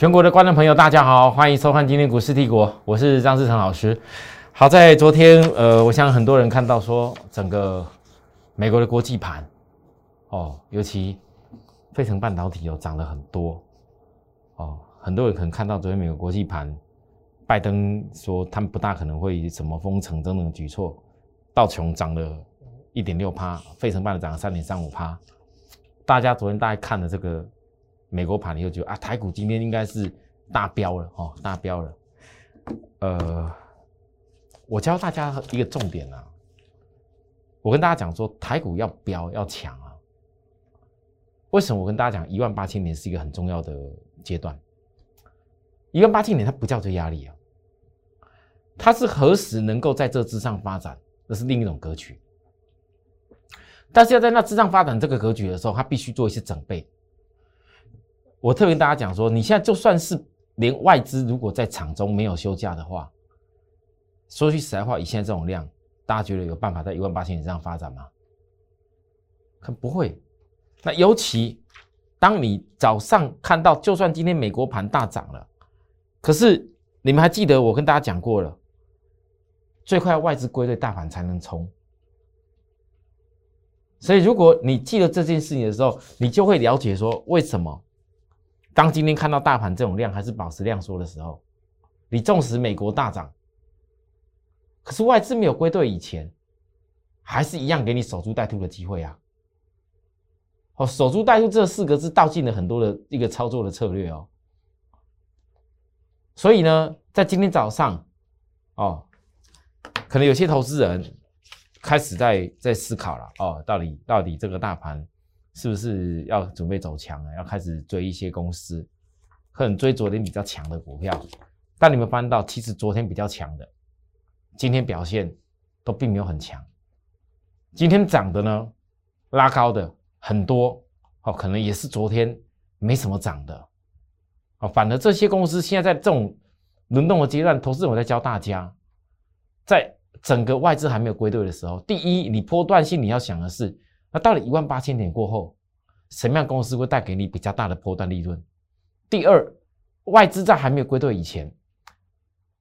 全国的观众朋友，大家好，欢迎收看今天股市帝国，我是张志成老师。好在昨天，呃，我想很多人看到说，整个美国的国际盘，哦，尤其费城半导体有涨了很多，哦，很多人可能看到昨天美国国际盘，拜登说他们不大可能会什么封城等等举措，道琼涨了一点六趴，费城半涨了三点三五趴，大家昨天大概看了这个。美国盘，你就觉得啊，台股今天应该是大飙了哦，大飙了。呃，我教大家一个重点啊，我跟大家讲说，台股要飙要强啊。为什么我跟大家讲一万八千点是一个很重要的阶段？一万八千点它不叫做压力啊，它是何时能够在这之上发展，那是另一种格局。但是要在那之上发展这个格局的时候，它必须做一些准备。我特别跟大家讲说，你现在就算是连外资如果在场中没有休假的话，说句实在话，以现在这种量，大家觉得有办法在一万八千以上发展吗？可不会。那尤其当你早上看到，就算今天美国盘大涨了，可是你们还记得我跟大家讲过了，最快外资归队大盘才能冲。所以如果你记得这件事情的时候，你就会了解说为什么。当今天看到大盘这种量还是保持量缩的时候，你纵使美国大涨，可是外资没有归队以前，还是一样给你守株待兔的机会啊！哦，守株待兔这四个字道尽了很多的一个操作的策略哦。所以呢，在今天早上，哦，可能有些投资人开始在在思考了哦，到底到底这个大盘。是不是要准备走强了？要开始追一些公司，可能追昨天比较强的股票。但你们翻到，其实昨天比较强的，今天表现都并没有很强。今天涨的呢，拉高的很多，哦，可能也是昨天没什么涨的。哦，反而这些公司现在在这种轮动的阶段，投资我在教大家，在整个外资还没有归队的时候，第一，你波段性你要想的是。那到了一万八千点过后，什么样公司会带给你比较大的波段利润？第二，外资在还没有归队以前，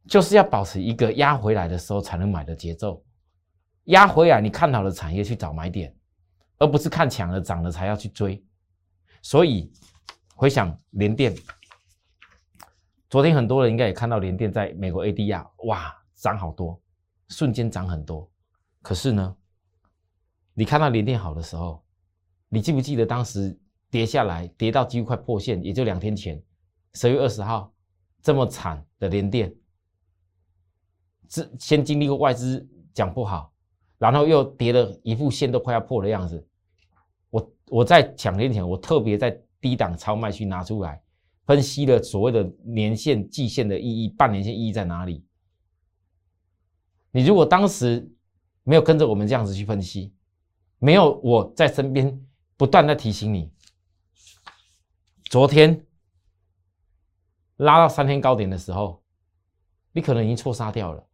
就是要保持一个压回来的时候才能买的节奏。压回来，你看好的产业去找买点，而不是看强了涨了才要去追。所以回想联电，昨天很多人应该也看到联电在美国 ADR，哇，涨好多，瞬间涨很多。可是呢？你看到连电好的时候，你记不记得当时跌下来，跌到几乎快破线，也就两天前，十月二十号这么惨的连电，是先经历过外资讲不好，然后又跌了一副线都快要破的样子。我我在两天前，我特别在低档超卖区拿出来分析了所谓的年线、季线的意义，半年线意义在哪里？你如果当时没有跟着我们这样子去分析，没有我在身边不断的提醒你，昨天拉到三天高点的时候，你可能已经错杀掉了，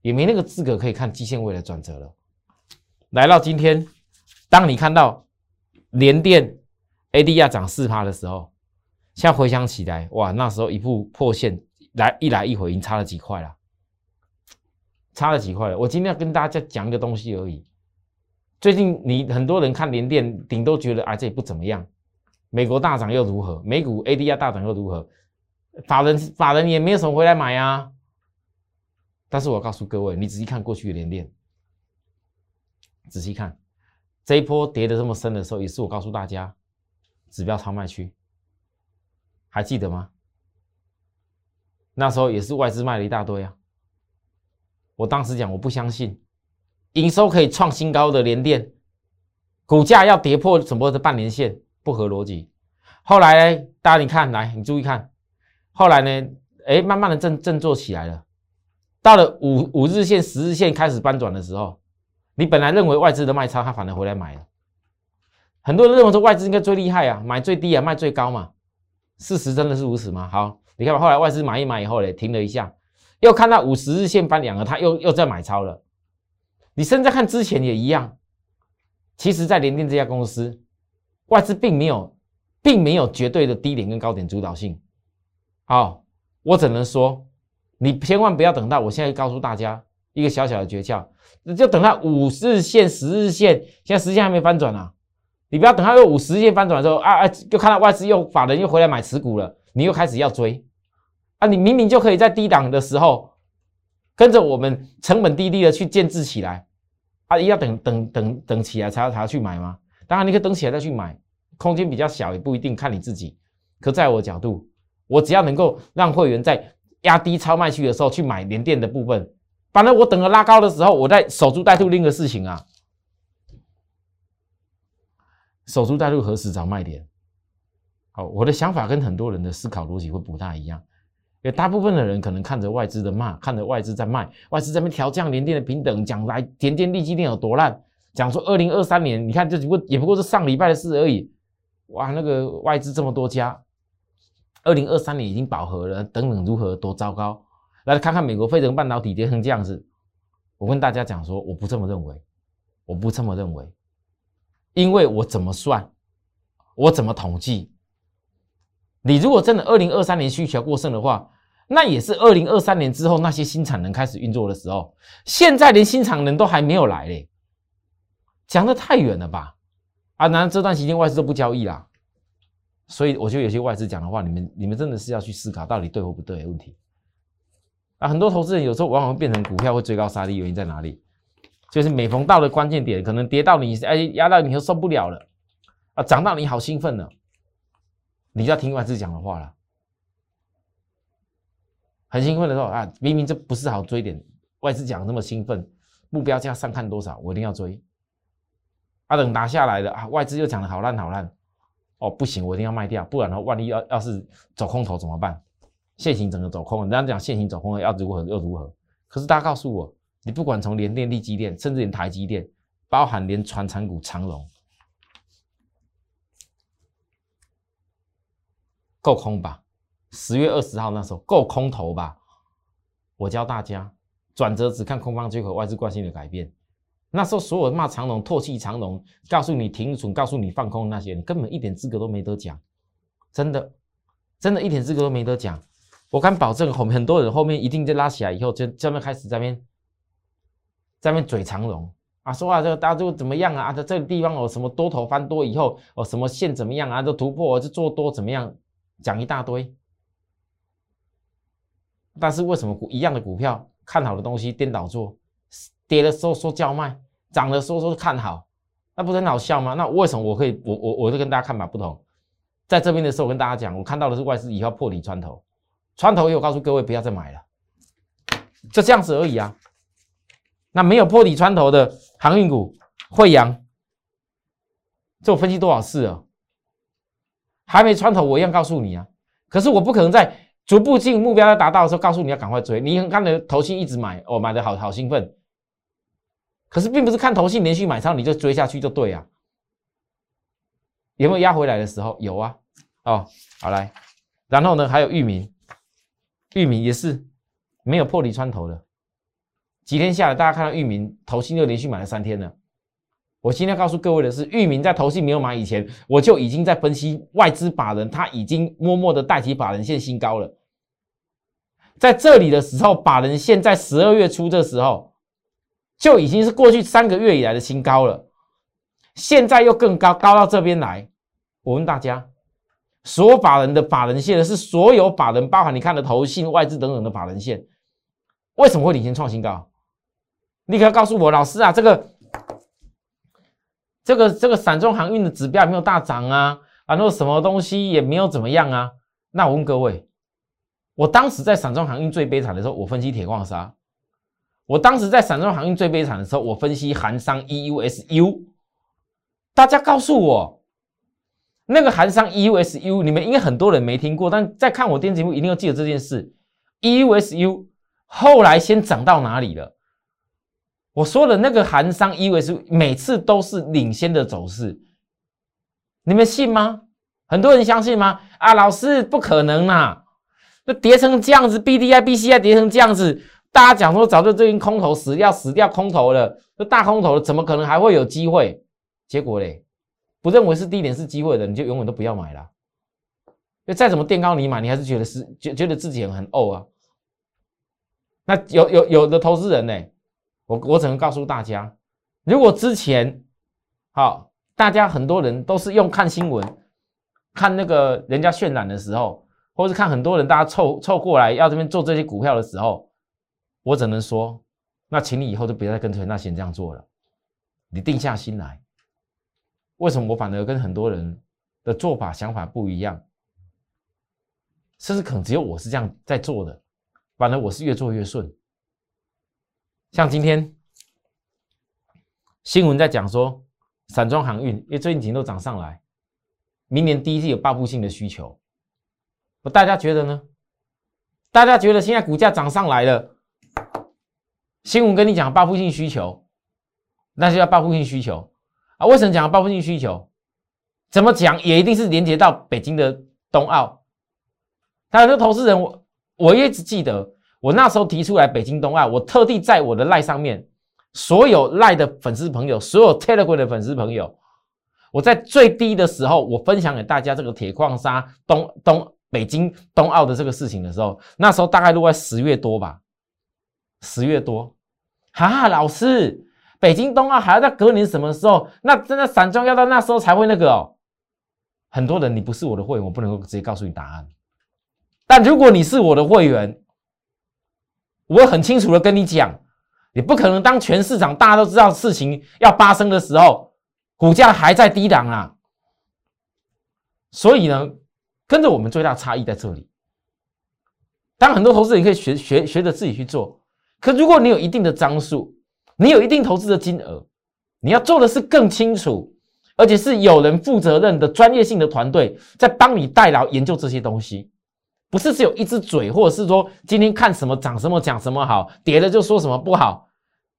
也没那个资格可以看季线位的转折了。来到今天，当你看到连电 ADR 涨四趴的时候，现在回想起来，哇，那时候一步破线来一来一回，已经差了几块了，差了几块了。我今天要跟大家讲一个东西而已。最近你很多人看联电，顶都觉得啊这也不怎么样。美国大涨又如何？美股 ADR 大涨又如何？法人法人也没有什么回来买啊。但是我告诉各位，你仔细看过去的联电，仔细看这一波跌的这么深的时候，也是我告诉大家指标超卖区，还记得吗？那时候也是外资卖了一大堆啊。我当时讲我不相信。营收可以创新高的联电，股价要跌破什么的半年线，不合逻辑。后来呢，大家你看，来你注意看，后来呢，哎，慢慢的振振作起来了。到了五五日线、十日线开始翻转的时候，你本来认为外资的卖超，他反而回来买了。很多人认为说外资应该最厉害啊，买最低啊，卖最高嘛。事实真的是如此吗？好，你看后来外资买一买以后呢，停了一下，又看到五十日线翻两个，他又又在买超了。你甚至看之前也一样，其实，在联电这家公司，外资并没有，并没有绝对的低点跟高点主导性，好，我只能说，你千万不要等到我现在告诉大家一个小小的诀窍，就等到五日线、十日线，现在时间还没翻转啊，你不要等到又五十日线翻转之后啊啊，就看到外资又法人又回来买持股了，你又开始要追。啊，你明明就可以在低档的时候跟着我们成本低低的去建制起来，啊，要等等等等起来才要才要去买吗？当然你可以等起来再去买，空间比较小也不一定，看你自己。可在我角度，我只要能够让会员在压低超卖区的时候去买连电的部分，反正我等了拉高的时候，我在守株待兔另一个事情啊。守株待兔何时找卖点？好，我的想法跟很多人的思考逻辑会不大一样，也大部分的人可能看着外资的骂，看着外资在卖，外资在那边调降连电的平等，讲来田电利基电有多烂，讲说二零二三年，你看这不过也不过是上礼拜的事而已，哇，那个外资这么多家。二零二三年已经饱和了，等等如何多糟糕？来看看美国费城半导体跌成这样子，我跟大家讲说，我不这么认为，我不这么认为，因为我怎么算，我怎么统计？你如果真的二零二三年需求过剩的话，那也是二零二三年之后那些新产能开始运作的时候，现在连新产能都还没有来嘞，讲的太远了吧？啊，难道这段时间外资都不交易啦？所以我觉得有些外资讲的话，你们你们真的是要去思考到底对或不对的问题。啊，很多投资人有时候往往会变成股票会追高杀低，原因在哪里？就是每逢到了关键点，可能跌到你哎压到你又受不了了，啊，涨到你好兴奋了，你就要听外资讲的话了。很兴奋的时候啊，明明这不是好追点，外资讲那么兴奋，目标价上看多少，我一定要追。啊，等拿下来了啊，外资又讲的好烂好烂。哦，不行，我一定要卖掉，不然的话，万一要要是走空头怎么办？现行整个走空，人家讲现行走空要如何又如何？可是大家告诉我，你不管从联电、力基电，甚至连台积电，包含连船产股长荣，够空吧？十月二十号那时候够空头吧？我教大家，转折只看空方缺口，外资惯性的改变。那时候所有骂长龙、唾弃长龙，告诉你停损、告诉你放空那些，你根本一点资格都没得讲，真的，真的一点资格都没得讲。我敢保证，很很多人后面一定就拉起来以后，就专门开始在边在边嘴长龙啊，说话这个大家就怎么样啊？啊这这个地方哦，什么多头翻多以后哦，什么线怎么样啊？这突破就做多怎么样？讲一大堆。但是为什么股一样的股票看好的东西颠倒做？跌的时候说叫卖，涨的时候说看好，那不是很好笑吗？那为什么我可以我我我就跟大家看法不同？在这边的时候，我跟大家讲，我看到的是外资以后破底穿头，穿头以后告诉各位不要再买了，就这样子而已啊。那没有破底穿头的航运股，惠阳，这我分析多少次了？还没穿透，我一样告诉你啊。可是我不可能在逐步进目标要达到的时候，告诉你要赶快追。你看的头信一直买，哦，买的好好兴奋。可是并不是看投信连续买超你就追下去就对啊？有没有压回来的时候？有啊。哦，好来，然后呢还有域名，域名也是没有破底穿头的。几天下来，大家看到域名投信又连续买了三天了。我今天告诉各位的是，域名在投信没有买以前，我就已经在分析外资法人，他已经默默的代替法人线新高了。在这里的时候，法人线在十二月初的时候。就已经是过去三个月以来的新高了，现在又更高，高到这边来。我问大家，所有法人的法人线是所有法人，包含你看的投信、外资等等的法人线，为什么会领先创新高？立刻告诉我，老师啊，这个、这个、这个散装航运的指标没有大涨啊，然后什么东西也没有怎么样啊？那我问各位，我当时在散装航运最悲惨的时候，我分析铁矿砂。我当时在散装航运最悲惨的时候，我分析韩商 EUSU，大家告诉我，那个韩商 EUSU，你们应该很多人没听过，但在看我电视节目一定要记得这件事。EUSU 后来先涨到哪里了？我说的那个韩商 EUSU 每次都是领先的走势，你们信吗？很多人相信吗？啊，老师不可能啦，那跌成这样子，BDI、BCI 跌成这样子。大家讲说，早就这边空头死掉，死掉空头了，这大空头了，怎么可能还会有机会？结果嘞，不认为是低点是机会的，你就永远都不要买了。就再怎么垫高你买，你还是觉得是觉觉得自己很很怄啊。那有有有的投资人呢，我我只能告诉大家，如果之前好，大家很多人都是用看新闻，看那个人家渲染的时候，或是看很多人大家凑凑过来要这边做这些股票的时候，我只能说，那请你以后就不要再跟陈大贤这样做了，你定下心来。为什么我反而跟很多人的做法想法不一样？甚至可能只有我是这样在做的。反而我是越做越顺，像今天新闻在讲说，散装航运因为最近景都涨上来，明年第一季有报复性的需求，我大家觉得呢？大家觉得现在股价涨上来了，新闻跟你讲报复性需求，那就要报复性需求啊？为什么讲报复性需求？怎么讲也一定是连接到北京的冬奥，还有那投资人我。我一直记得，我那时候提出来北京冬奥，我特地在我的赖上面，所有赖的粉丝朋友，所有 Telegram 的粉丝朋友，我在最低的时候，我分享给大家这个铁矿砂东东北京冬奥的这个事情的时候，那时候大概都在十月多吧，十月多，哈，老师，北京冬奥还要在隔年什么时候？那真的散装要到那时候才会那个哦。很多人，你不是我的会员，我不能够直接告诉你答案。但如果你是我的会员，我很清楚的跟你讲，你不可能当全市场大家都知道事情要发生的时候，股价还在低档啊。所以呢，跟着我们最大差异在这里。当很多投资人可以学学学着自己去做，可如果你有一定的张数，你有一定投资的金额，你要做的是更清楚，而且是有人负责任的专业性的团队在帮你代劳研究这些东西。不是只有一只嘴，或者是说今天看什么涨什么讲什么好，跌了就说什么不好，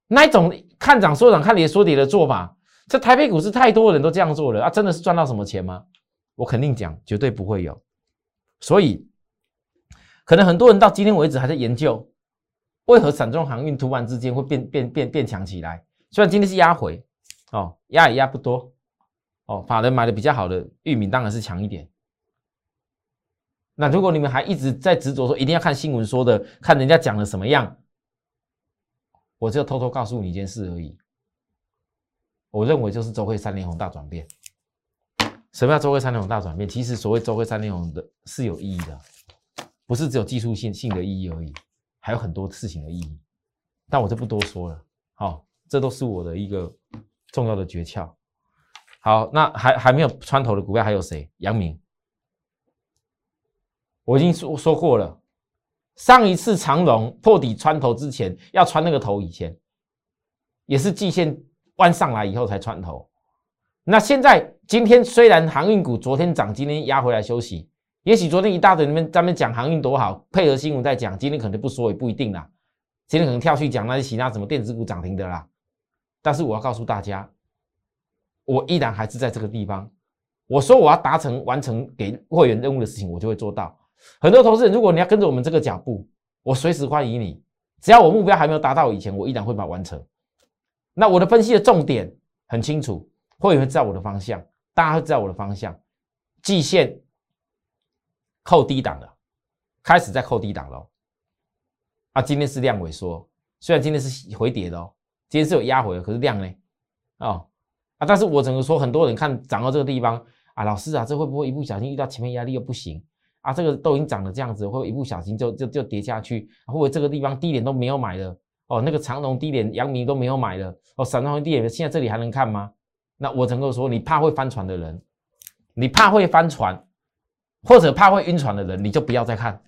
那一种看涨说涨看跌说跌的做法，这台北股市太多人都这样做了啊，真的是赚到什么钱吗？我肯定讲绝对不会有，所以可能很多人到今天为止还在研究，为何散装航运突然之间会变变变变强起来？虽然今天是压回哦，压也压不多哦，法人买的比较好的玉米当然是强一点。那如果你们还一直在执着说一定要看新闻说的，看人家讲的什么样，我就偷偷告诉你一件事而已。我认为就是周会三连红大转变。什么叫周会三连红大转变？其实所谓周会三连红的是有意义的，不是只有技术性性的意义而已，还有很多事情的意义。但我就不多说了。好，这都是我的一个重要的诀窍。好，那还还没有穿头的股票还有谁？杨明。我已经说说过了，上一次长龙破底穿头之前，要穿那个头以前，也是季线弯上来以后才穿头。那现在今天虽然航运股昨天涨，今天压回来休息，也许昨天一大堆你们在那边讲航运多好，配合新闻在讲，今天可能不说也不一定啦。今天可能跳去讲那些其他什么电子股涨停的啦。但是我要告诉大家，我依然还是在这个地方。我说我要达成完成给会员任务的事情，我就会做到。很多投资人，如果你要跟着我们这个脚步，我随时欢迎你。只要我目标还没有达到以前，我依然会把它完成。那我的分析的重点很清楚，会会知道我的方向，大家会知道我的方向。季线扣低档了，开始在扣低档了。啊，今天是量萎缩，虽然今天是回跌的，今天是有压回的，可是量呢？哦啊，但是我只能说，很多人看涨到这个地方啊，老师啊，这会不会一不小心遇到前面压力又不行？啊，这个都已经涨了这样子，会一不小心就就就跌下去，或者这个地方低点都没有买的哦，那个长龙低点、阳明都没有买的哦，散装低点现在这里还能看吗？那我能够说，你怕会翻船的人，你怕会翻船，或者怕会晕船的人，你就不要再看，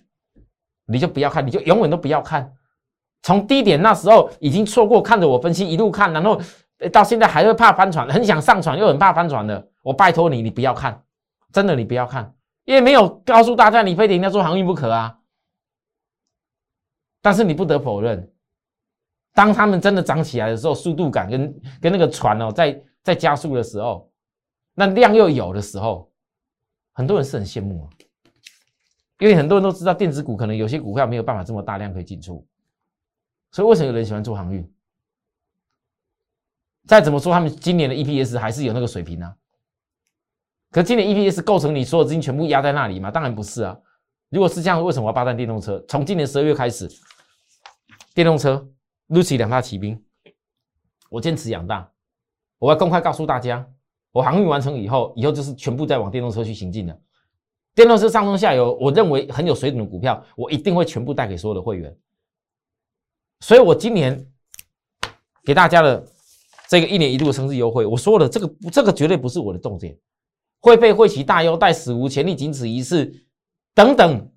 你就不要看，你就永远都不要看。从低点那时候已经错过，看着我分析一路看，然后到现在还会怕翻船，很想上船又很怕翻船的，我拜托你，你不要看，真的你不要看。因为没有告诉大家你非得要做航运不可啊，但是你不得否认，当他们真的涨起来的时候，速度感跟跟那个船哦，在在加速的时候，那量又有的时候，很多人是很羡慕啊，因为很多人都知道电子股可能有些股票没有办法这么大量可以进出，所以为什么有人喜欢做航运？再怎么说，他们今年的 EPS 还是有那个水平啊。可今年 EPS 构成你所有资金全部压在那里吗？当然不是啊。如果是这样，为什么要霸占电动车？从今年十二月开始，电动车 Lucy 两大骑兵，我坚持养大。我要公开告诉大家，我航运完成以后，以后就是全部在往电动车去行进的。电动车上中下游，我认为很有水准的股票，我一定会全部带给所有的会员。所以我今年给大家的这个一年一度的生日优惠，我说了，这个这个绝对不是我的重点，会费会期大优待，史无前例，仅此一次，等等。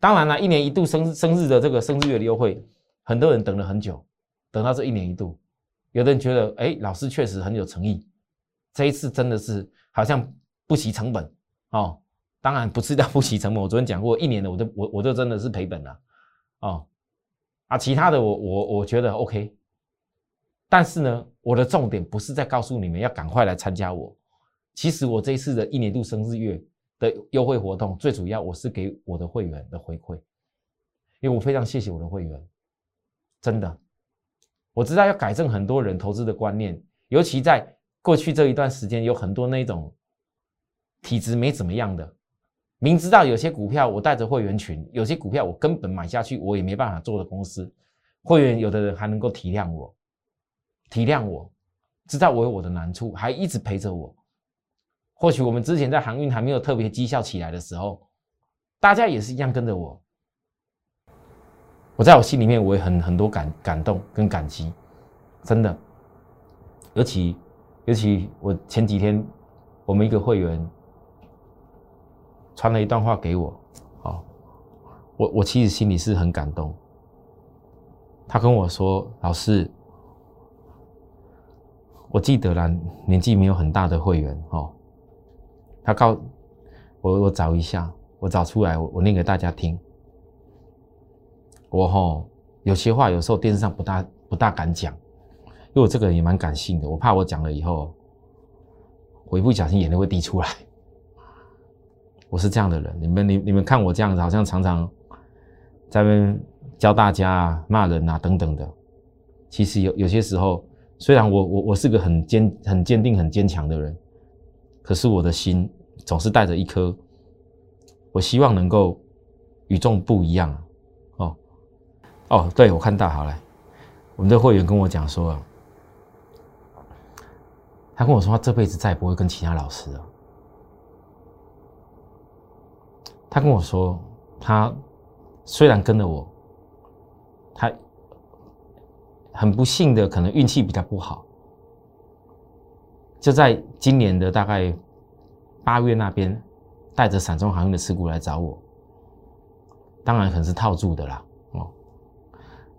当然了，一年一度生生日的这个生日月的优惠，很多人等了很久，等到这一年一度，有的人觉得，哎，老师确实很有诚意，这一次真的是好像不惜成本哦。当然不是叫不惜成本，我昨天讲过，一年的我都我我就真的是赔本了，哦，啊，其他的我我我觉得 OK，但是呢，我的重点不是在告诉你们要赶快来参加我，其实我这一次的一年度生日月的优惠活动，最主要我是给我的会员的回馈，因为我非常谢谢我的会员，真的，我知道要改正很多人投资的观念，尤其在过去这一段时间，有很多那种体质没怎么样的。明知道有些股票我带着会员群，有些股票我根本买下去我也没办法做的公司，会员有的人还能够体谅我，体谅我，知道我有我的难处，还一直陪着我。或许我们之前在航运还没有特别绩效起来的时候，大家也是一样跟着我。我在我心里面我也很很多感感动跟感激，真的。尤其尤其我前几天我们一个会员。传了一段话给我，哦，我我其实心里是很感动。他跟我说：“老师，我记得了，年纪没有很大的会员，哦，他告我，我找一下，我找出来，我我念给大家听。我吼有些话有时候电视上不大不大敢讲，因为我这个人也蛮感性的，我怕我讲了以后，我一不小心眼泪会滴出来。”我是这样的人，你们你你们看我这样子，好像常常在边教大家啊、骂人啊等等的。其实有有些时候，虽然我我我是个很坚很坚定很坚强的人，可是我的心总是带着一颗，我希望能够与众不一样。哦哦，对我看到好了，我们的会员跟我讲说，他跟我说他这辈子再也不会跟其他老师了。他跟我说，他虽然跟了我，他很不幸的，可能运气比较不好，就在今年的大概八月那边，带着散装航运的持股来找我，当然可能是套住的啦。哦，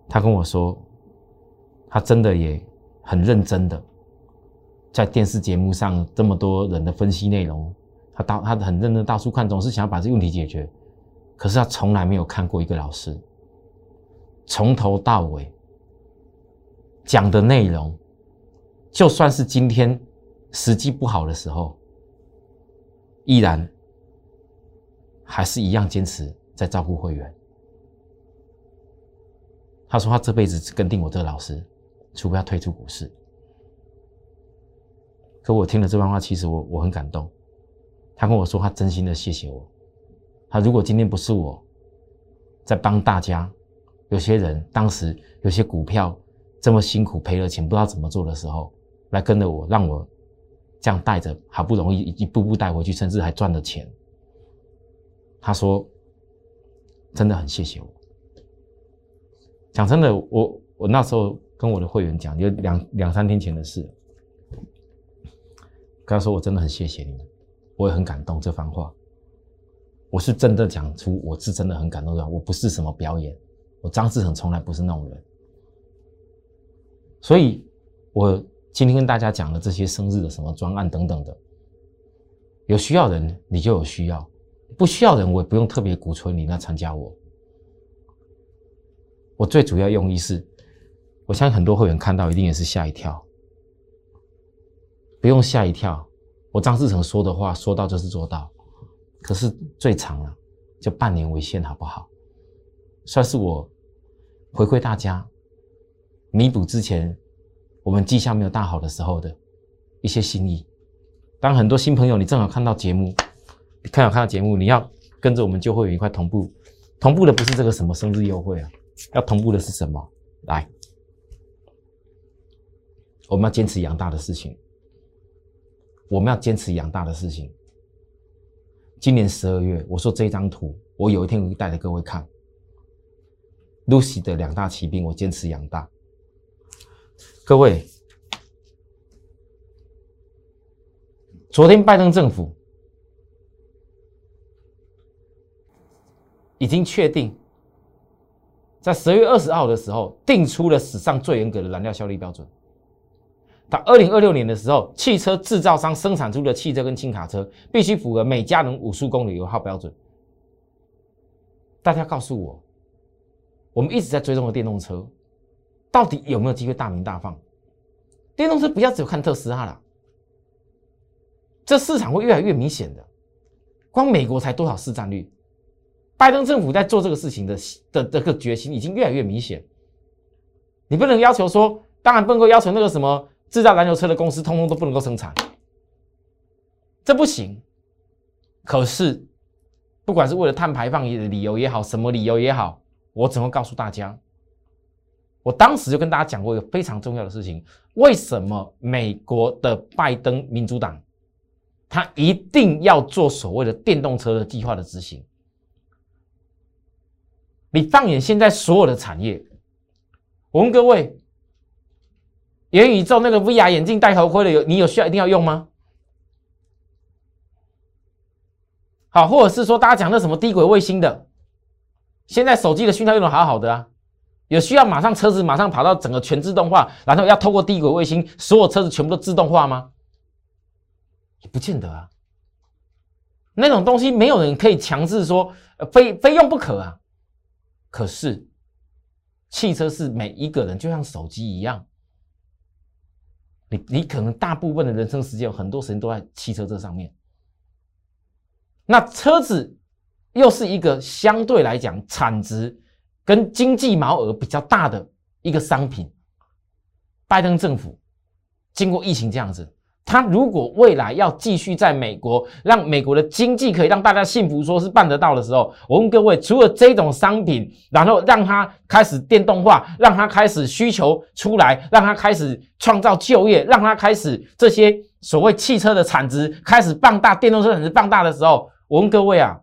他跟我说，他真的也很认真的，在电视节目上这么多人的分析内容。他到他很认真到处看，总是想要把这个问题解决，可是他从来没有看过一个老师从头到尾讲的内容，就算是今天时机不好的时候，依然还是一样坚持在照顾会员。他说他这辈子只跟定我这个老师，除非要退出股市。可我听了这番话，其实我我很感动。他跟我说，他真心的谢谢我。他如果今天不是我在帮大家，有些人当时有些股票这么辛苦赔了钱，不知道怎么做的时候，来跟着我，让我这样带着，好不容易一步步带回去，甚至还赚了钱。他说，真的很谢谢我。讲真的，我我那时候跟我的会员讲，就两两三天前的事，跟他说，我真的很谢谢你们。我也很感动这番话，我是真的讲出我是真的很感动的，我不是什么表演，我张志成从来不是那种人，所以我今天跟大家讲的这些生日的什么专案等等的，有需要人你就有需要，不需要人我也不用特别鼓吹你来参加我，我最主要用意是，我相信很多会员看到一定也是吓一跳，不用吓一跳。我张志成说的话，说到就是做到。可是最长了，就半年为限，好不好？算是我回馈大家，弥补之前我们绩效没有大好的时候的一些心意。当很多新朋友，你正好看到节目，你看好看到节目，你要跟着我们就会有一块同步，同步的不是这个什么生日优惠啊，要同步的是什么？来，我们要坚持养大的事情，我们要坚持养大的事情。今年十二月，我说这张图，我有一天会带着各位看，Lucy 的两大骑兵，我坚持养大。各位，昨天拜登政府已经确定，在十月二十号的时候，定出了史上最严格的燃料效率标准。到二零二六年的时候，汽车制造商生产出的汽车跟轻卡车必须符合每加仑五十公里油耗标准。大家告诉我，我们一直在追踪的电动车，到底有没有机会大名大放？电动车不要只有看特斯拉了，这市场会越来越明显的。光美国才多少市占率？拜登政府在做这个事情的的这个决心已经越来越明显。你不能要求说，当然不能够要求那个什么。制造燃油车的公司通通都不能够生产，这不行。可是，不管是为了碳排放的理由也好，什么理由也好，我只会告诉大家，我当时就跟大家讲过一个非常重要的事情：为什么美国的拜登民主党他一定要做所谓的电动车的计划的执行？你放眼现在所有的产业，我问各位。元宇宙那个 VR 眼镜戴头盔的有你有需要一定要用吗？好，或者是说大家讲的什么低轨卫星的，现在手机的讯号用的好好的啊，有需要马上车子马上跑到整个全自动化，然后要透过低轨卫星，所有车子全部都自动化吗？也不见得啊，那种东西没有人可以强制说非非用不可啊。可是汽车是每一个人就像手机一样。你你可能大部分的人生时间很多时间都在汽车这上面，那车子又是一个相对来讲产值跟经济毛额比较大的一个商品。拜登政府经过疫情这样子。他如果未来要继续在美国让美国的经济可以让大家幸福，说是办得到的时候，我问各位，除了这种商品，然后让它开始电动化，让它开始需求出来，让它开始创造就业，让它开始这些所谓汽车的产值开始放大，电动车产值放大的时候，我问各位啊，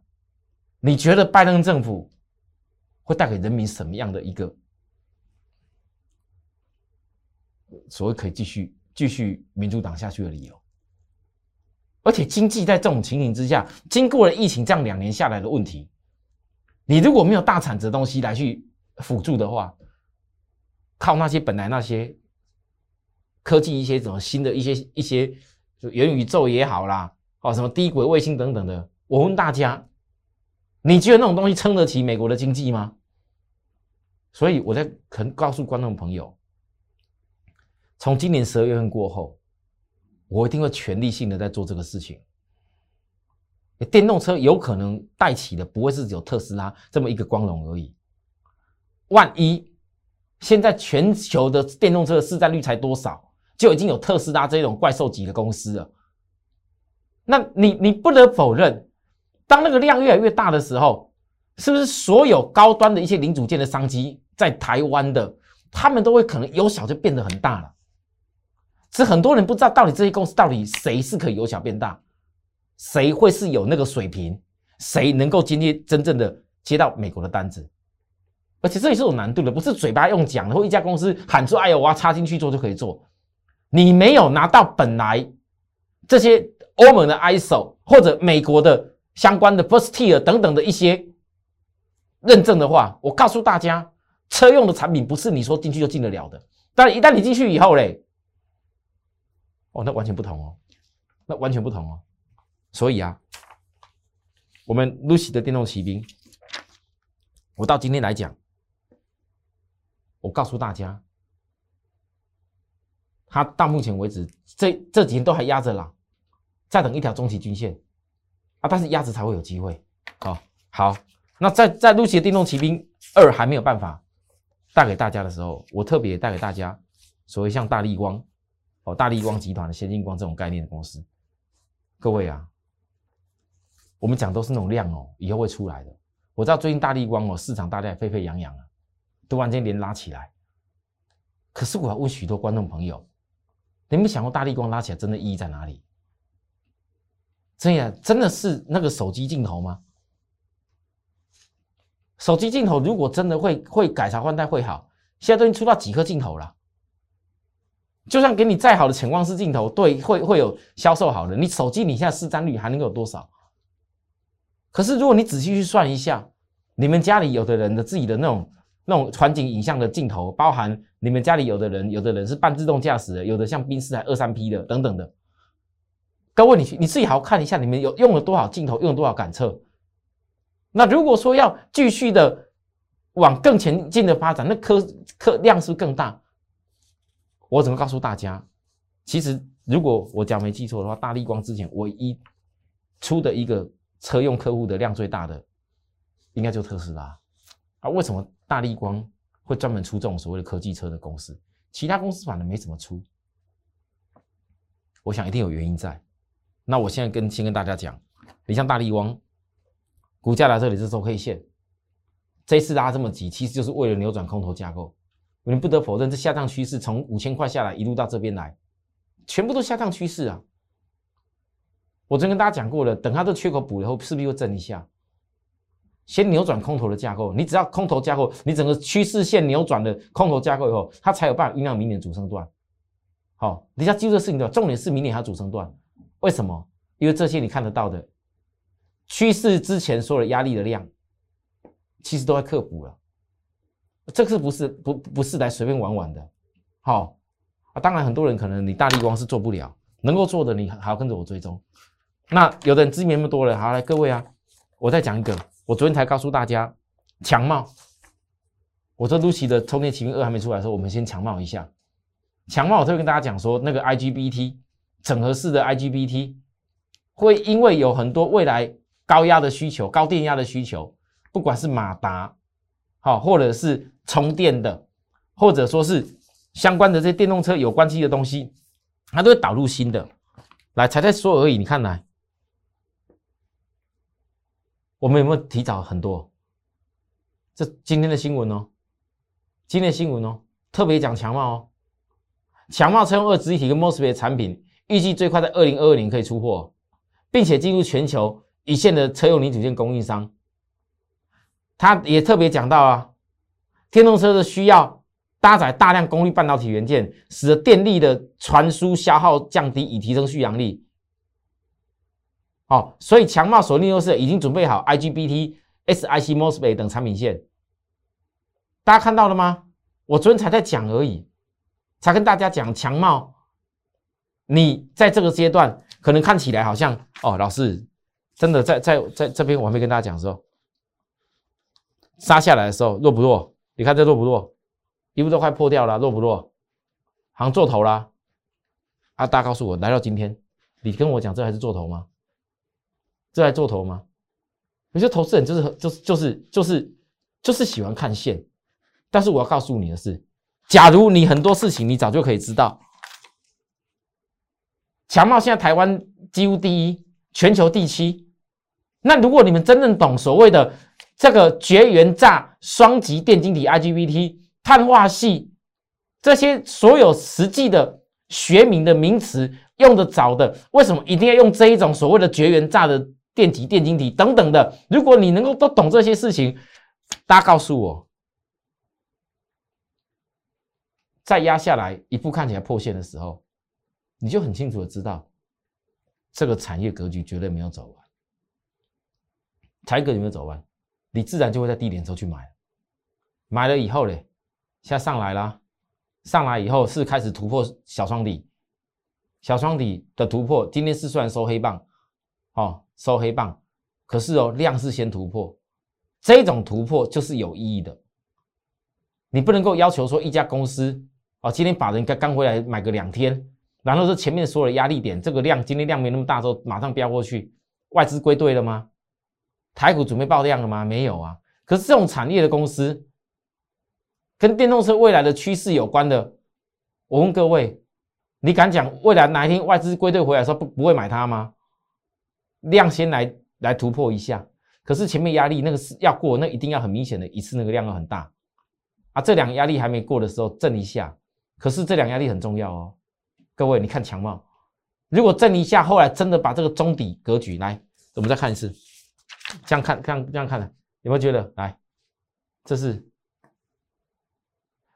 你觉得拜登政府会带给人民什么样的一个所谓可以继续？继续民主党下去的理由，而且经济在这种情形之下，经过了疫情这样两年下来的问题，你如果没有大产值的东西来去辅助的话，靠那些本来那些科技一些什么新的一些一些就元宇宙也好啦，哦什么低轨卫星等等的，我问大家，你觉得那种东西撑得起美国的经济吗？所以我在肯告诉观众朋友。从今年十二月份过后，我一定会全力性的在做这个事情。电动车有可能带起的不会是有特斯拉这么一个光荣而已。万一现在全球的电动车的市占率才多少，就已经有特斯拉这种怪兽级的公司了。那你你不得否认，当那个量越来越大的时候，是不是所有高端的一些零组件的商机在台湾的，他们都会可能由小就变得很大了？是很多人不知道到底这些公司到底谁是可以由小变大，谁会是有那个水平，谁能够今天真正的接到美国的单子，而且这也是有难度的，不是嘴巴用讲的，或一家公司喊出“哎呦，我要插进去做就可以做”，你没有拿到本来这些欧盟的 ISO 或者美国的相关的 First Tier 等等的一些认证的话，我告诉大家，车用的产品不是你说进去就进得了的，但一旦你进去以后嘞。哦，那完全不同哦，那完全不同哦，所以啊，我们 Lucy 的电动骑兵，我到今天来讲，我告诉大家，它到目前为止，这这几天都还压着了，再等一条中期均线啊，但是鸭子才会有机会。好，好，那在在 Lucy 的电动骑兵二还没有办法带给大家的时候，我特别带给大家所谓像大力光。哦，大力光集团的先进光这种概念的公司，各位啊，我们讲都是那种量哦，以后会出来的。我知道最近大力光哦，市场大家沸沸扬扬啊，突然间连拉起来。可是我要问许多观众朋友，你们想过大力光拉起来真的意义在哪里？真的真的是那个手机镜头吗？手机镜头如果真的会会改朝换代会好，现在都已经出到几颗镜头了。就算给你再好的潜望式镜头，对，会会有销售好的，你手机你现在市占率还能有多少？可是，如果你仔细去算一下，你们家里有的人的自己的那种那种全景影像的镜头，包含你们家里有的人，有的人是半自动驾驶的，有的像宾士还二三 P 的等等的。各位，你你自己好好看一下，你们有用了多少镜头，用了多少感测？那如果说要继续的往更前进的发展，那颗颗量是更大。我怎么告诉大家？其实，如果我讲没记错的话，大力光之前唯一出的一个。车用客户的量最大的，应该就特斯拉啊？为什么大力光会专门出这种所谓的科技车的公司？其他公司反而没怎么出。我想一定有原因在。那我现在跟先跟大家讲，你像大力光，股价来这里是收 K 线，这次拉这么急，其实就是为了扭转空头架构。你不得否认，这下降趋势从五千块下来，一路到这边来，全部都下降趋势啊。我曾跟大家讲过了，等它这缺口补了后，势必会震一下，先扭转空头的架构。你只要空头架构，你整个趋势线扭转了空头架构以后，它才有办法酝酿明年主升段。好，你要记住这事情的重点是明年它主升段。为什么？因为这些你看得到的趋势之前所有的压力的量，其实都在克服了。这个不是不不是来随便玩玩的。好啊，当然很多人可能你大力光是做不了，能够做的你还要跟着我追踪。那有的人资源那么多了，好来各位啊，我再讲一个，我昨天才告诉大家，强茂，我说 Lucy 的充电奇兵二还没出来的时候，我们先强茂一下，强茂我特别跟大家讲说，那个 IGBT 整合式的 IGBT 会因为有很多未来高压的需求、高电压的需求，不管是马达，好，或者是充电的，或者说是相关的这些电动车有关系的东西，它都会导入新的，来才在说而已，你看来。我们有没有提早很多？这今天的新闻哦，今天的新闻哦，特别讲强茂哦，强茂车用二值一体跟 mosfet 产品，预计最快在二零二二年可以出货，并且进入全球一线的车用零组件供应商。他也特别讲到啊，电动车的需要搭载大量功率半导体元件，使得电力的传输消耗降低，以提升续航力。哦，所以强茂锁定优势已经准备好 IGBT、SiC MOSFET 等产品线，大家看到了吗？我昨天才在讲而已，才跟大家讲强茂，你在这个阶段可能看起来好像哦，老师真的在在在这边我还没跟大家讲的时候，杀下来的时候弱不弱？你看这弱不弱？衣服都快破掉了，弱不弱？好像做头啦。啊，大家告诉我，来到今天，你跟我讲这还是做头吗？这还做头吗？有些投资人就是就是就是就是就是喜欢看线，但是我要告诉你的是，假如你很多事情你早就可以知道，强茂现在台湾几乎第一，全球第七。那如果你们真正懂所谓的这个绝缘栅双极电晶体 IGBT 碳化系这些所有实际的学名的名词用得着的，为什么一定要用这一种所谓的绝缘栅的？电极、电晶体等等的，如果你能够都懂这些事情，大家告诉我，再压下来一步看起来破线的时候，你就很清楚的知道，这个产业格局绝对没有走完。产业格局没有走完，你自然就会在低点时候去买，买了以后嘞，现在上来了，上来以后是开始突破小双底，小双底的突破，今天是算收黑棒，哦。收黑棒，可是哦，量是先突破，这种突破就是有意义的。你不能够要求说一家公司哦，今天把人刚刚回来买个两天，然后是前面所有的压力点，这个量今天量没那么大，之后马上飙过去，外资归队了吗？台股准备爆量了吗？没有啊。可是这种产业的公司，跟电动车未来的趋势有关的，我问各位，你敢讲未来哪一天外资归队回来时候不不会买它吗？量先来来突破一下，可是前面压力那个是要过，那一定要很明显的一次那个量要很大啊。这两个压力还没过的时候震一下，可是这两压力很重要哦。各位你看强茂，如果震一下，后来真的把这个中底格局来，我们再看一次，这样看，这样这样看的，有没有觉得来？这是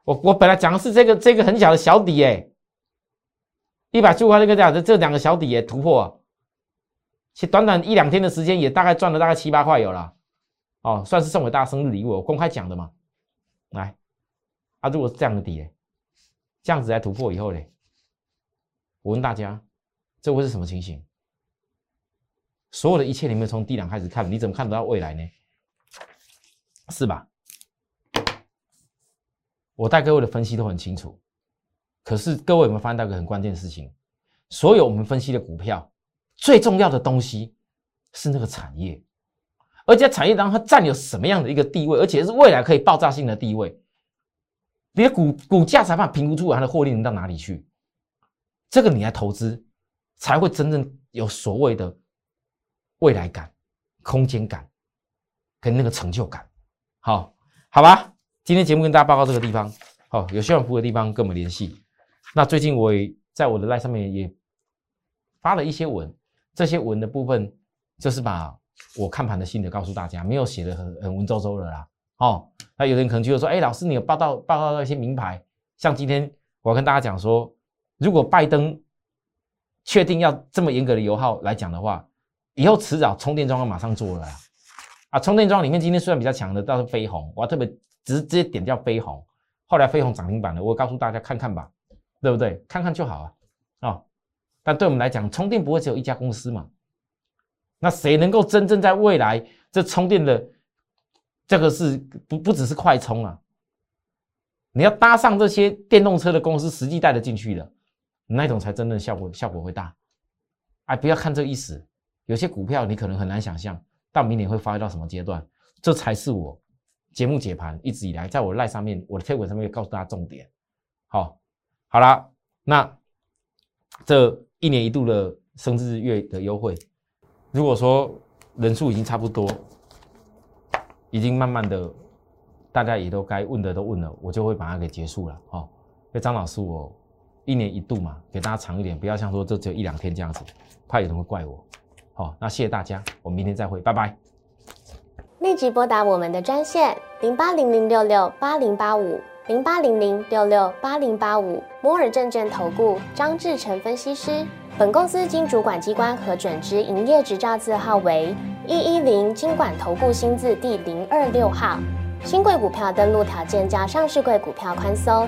我我本来讲的是这个这个很小的小底哎。一百七块这个价，这这两个小底也突破，其短短一两天的时间，也大概赚了大概七八块有了，哦，算是送给大家生日礼物，我公开讲的嘛。来，啊，如果是这样的底，这样子来突破以后嘞，我问大家，这会是什么情形？所有的一切，你们从低档开始看，你怎么看得到未来呢？是吧？我带各位的分析都很清楚。可是各位有没有发现到一个很关键的事情？所有我们分析的股票，最重要的东西是那个产业，而且产业当中它占有什么样的一个地位，而且是未来可以爆炸性的地位。你的股股价才判评估出来它的获利能到哪里去，这个你来投资才会真正有所谓的未来感、空间感跟那个成就感。好，好吧，今天节目跟大家报告这个地方。好，有需要服务的地方跟我们联系。那最近我也在我的 line 上面也发了一些文，这些文的部分就是把我看盘的心得告诉大家，没有写的很很文绉绉的啦。哦，那有人可能觉得说，哎，老师你有报道报道到一些名牌，像今天我要跟大家讲说，如果拜登确定要这么严格的油耗来讲的话，以后迟早充电桩要马上做了啊。啊，充电桩里面今天虽然比较强的，倒是飞鸿，我要特别直接点掉飞鸿，后来飞鸿涨停板了，我告诉大家看看吧。对不对？看看就好啊，啊！但对我们来讲，充电不会只有一家公司嘛？那谁能够真正在未来这充电的这个是不不只是快充啊？你要搭上这些电动车的公司，实际带得进去的那种才真正效果效果会大。哎，不要看这意思，有些股票你可能很难想象，到明年会发挥到什么阶段，这才是我节目解盘一直以来在我赖上面，我的推文上面告诉大家重点，好。好了，那这一年一度的生日月的优惠，如果说人数已经差不多，已经慢慢的，大家也都该问的都问了，我就会把它给结束了。哦，因为张老师我一年一度嘛，给大家长一点，不要像说这只有一两天这样子，怕有人会怪我。好，那谢谢大家，我们明天再会，拜拜。立即拨打我们的专线零八零零六六八零八五。零八零零六六八零八五摩尔证券投顾张志成分析师。本公司经主管机关核准之营业执照字号为一一零金管投顾新字第零二六号。新贵股票登录条件较上市贵股票宽松，